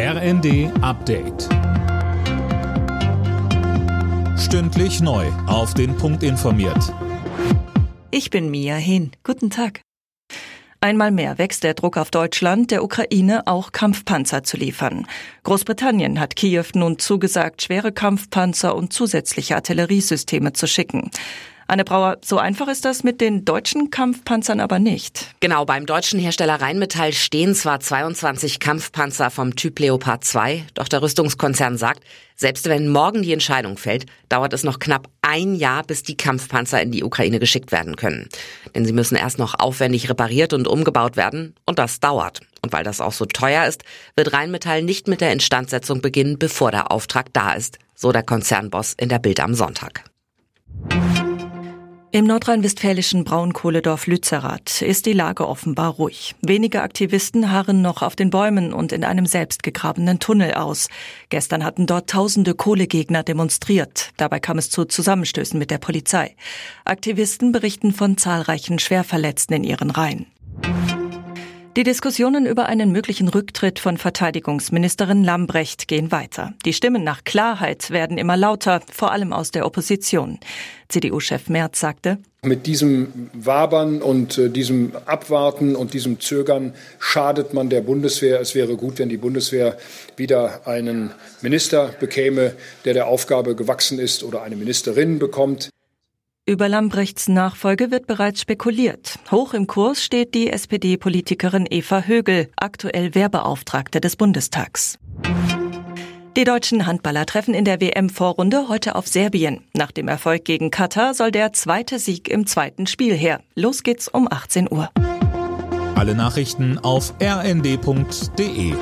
RND Update. Stündlich neu. Auf den Punkt informiert. Ich bin Mia Hin. Guten Tag. Einmal mehr wächst der Druck auf Deutschland, der Ukraine auch Kampfpanzer zu liefern. Großbritannien hat Kiew nun zugesagt, schwere Kampfpanzer und zusätzliche Artilleriesysteme zu schicken. Anne Brauer, so einfach ist das mit den deutschen Kampfpanzern aber nicht. Genau, beim deutschen Hersteller Rheinmetall stehen zwar 22 Kampfpanzer vom Typ Leopard 2, doch der Rüstungskonzern sagt, selbst wenn morgen die Entscheidung fällt, dauert es noch knapp ein Jahr, bis die Kampfpanzer in die Ukraine geschickt werden können. Denn sie müssen erst noch aufwendig repariert und umgebaut werden und das dauert. Und weil das auch so teuer ist, wird Rheinmetall nicht mit der Instandsetzung beginnen, bevor der Auftrag da ist, so der Konzernboss in der Bild am Sonntag. Im nordrhein-westfälischen Braunkohledorf Lützerath ist die Lage offenbar ruhig. Wenige Aktivisten harren noch auf den Bäumen und in einem selbstgegrabenen Tunnel aus. Gestern hatten dort tausende Kohlegegner demonstriert. Dabei kam es zu Zusammenstößen mit der Polizei. Aktivisten berichten von zahlreichen Schwerverletzten in ihren Reihen. Die Diskussionen über einen möglichen Rücktritt von Verteidigungsministerin Lambrecht gehen weiter. Die Stimmen nach Klarheit werden immer lauter, vor allem aus der Opposition. CDU-Chef Merz sagte, mit diesem Wabern und äh, diesem Abwarten und diesem Zögern schadet man der Bundeswehr. Es wäre gut, wenn die Bundeswehr wieder einen Minister bekäme, der der Aufgabe gewachsen ist oder eine Ministerin bekommt. Über Lambrechts Nachfolge wird bereits spekuliert. Hoch im Kurs steht die SPD-Politikerin Eva Högel, aktuell Wehrbeauftragte des Bundestags. Die deutschen Handballer treffen in der WM-Vorrunde heute auf Serbien. Nach dem Erfolg gegen Katar soll der zweite Sieg im zweiten Spiel her. Los geht's um 18 Uhr. Alle Nachrichten auf rnd.de